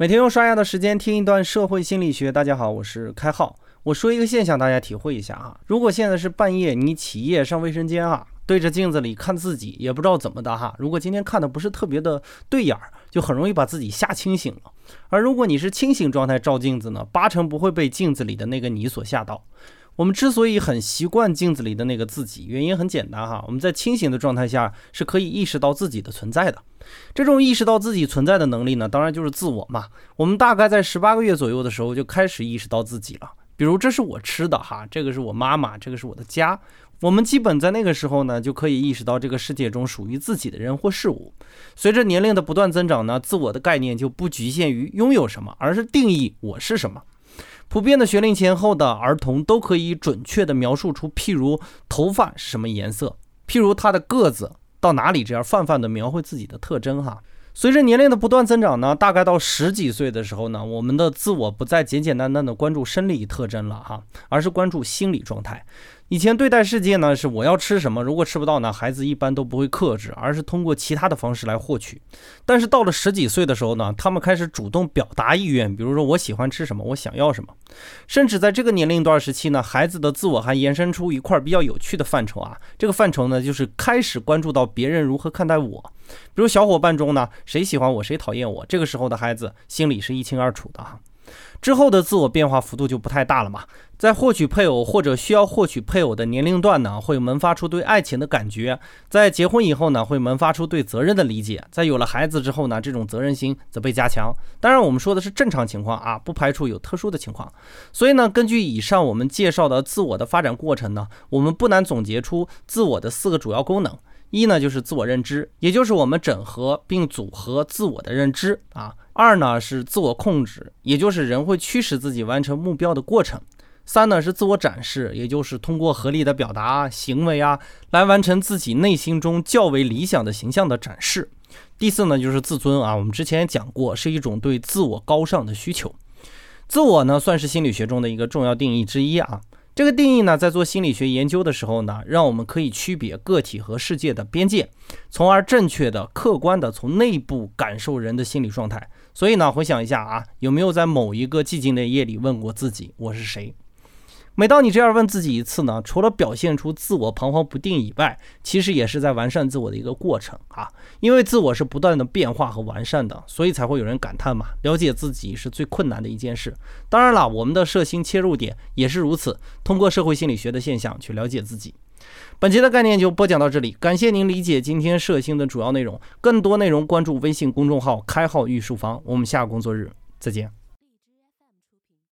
每天用刷牙的时间听一段社会心理学。大家好，我是开浩。我说一个现象，大家体会一下啊。如果现在是半夜，你起夜上卫生间啊，对着镜子里看自己，也不知道怎么的哈。如果今天看的不是特别的对眼儿，就很容易把自己吓清醒了。而如果你是清醒状态照镜子呢，八成不会被镜子里的那个你所吓到。我们之所以很习惯镜子里的那个自己，原因很简单哈。我们在清醒的状态下是可以意识到自己的存在的。这种意识到自己存在的能力呢，当然就是自我嘛。我们大概在十八个月左右的时候就开始意识到自己了。比如这是我吃的哈，这个是我妈妈，这个是我的家。我们基本在那个时候呢，就可以意识到这个世界中属于自己的人或事物。随着年龄的不断增长呢，自我的概念就不局限于拥有什么，而是定义我是什么。普遍的学龄前后的儿童都可以准确的描述出，譬如头发是什么颜色，譬如他的个子。到哪里这样泛泛的描绘自己的特征哈。随着年龄的不断增长呢，大概到十几岁的时候呢，我们的自我不再简简单单的关注生理特征了哈，而是关注心理状态。以前对待世界呢是我要吃什么，如果吃不到呢，孩子一般都不会克制，而是通过其他的方式来获取。但是到了十几岁的时候呢，他们开始主动表达意愿，比如说我喜欢吃什么，我想要什么。甚至在这个年龄段时期呢，孩子的自我还延伸出一块比较有趣的范畴啊，这个范畴呢就是开始关注到别人如何看待我。比如小伙伴中呢，谁喜欢我，谁讨厌我，这个时候的孩子心里是一清二楚的哈。之后的自我变化幅度就不太大了嘛，在获取配偶或者需要获取配偶的年龄段呢，会萌发出对爱情的感觉；在结婚以后呢，会萌发出对责任的理解；在有了孩子之后呢，这种责任心则被加强。当然，我们说的是正常情况啊，不排除有特殊的情况。所以呢，根据以上我们介绍的自我的发展过程呢，我们不难总结出自我的四个主要功能：一呢就是自我认知，也就是我们整合并组合自我的认知啊。二呢是自我控制，也就是人会驱使自己完成目标的过程。三呢是自我展示，也就是通过合理的表达行为啊，来完成自己内心中较为理想的形象的展示。第四呢就是自尊啊，我们之前也讲过，是一种对自我高尚的需求。自我呢算是心理学中的一个重要定义之一啊。这个定义呢，在做心理学研究的时候呢，让我们可以区别个体和世界的边界，从而正确的、客观的从内部感受人的心理状态。所以呢，回想一下啊，有没有在某一个寂静的夜里问过自己，我是谁？每当你这样问自己一次呢，除了表现出自我彷徨不定以外，其实也是在完善自我的一个过程啊。因为自我是不断的变化和完善的，所以才会有人感叹嘛，了解自己是最困难的一件事。当然了，我们的社心切入点也是如此，通过社会心理学的现象去了解自己。本期的概念就播讲到这里，感谢您理解今天社星的主要内容。更多内容关注微信公众号“开号御书房”，我们下个工作日再见。